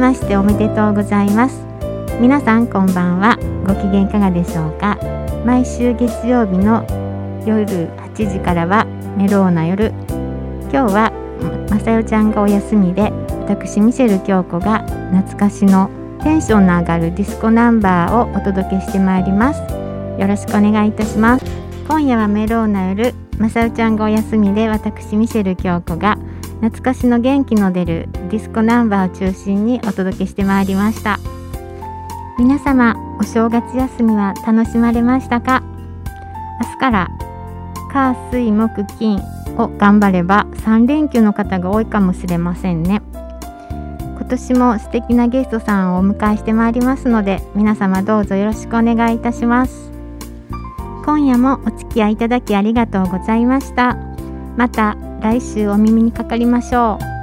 ましておめでとうございます。皆さんこんばんは。ご機嫌いかがでしょうか。毎週月曜日の夜8時からはメローナ夜。今日はまさよちゃんがお休みで私ミシェル京子が懐かしのテンションの上がるディスコナンバーをお届けしてまいります。よろしくお願いいたします。今夜はメローナ夜まさよちゃんがお休みで私ミシェル京子が懐かしの元気の出るディスコナンバーを中心にお届けしてまいりました。皆様お正月休みは楽しまれましたか？明日から火水木金を頑張れば3連休の方が多いかもしれませんね。今年も素敵なゲストさんをお迎えしてまいりますので皆様どうぞよろしくお願いいたします。今夜もお付き合いいただきありがとうございました。また来週お耳にかかりましょう。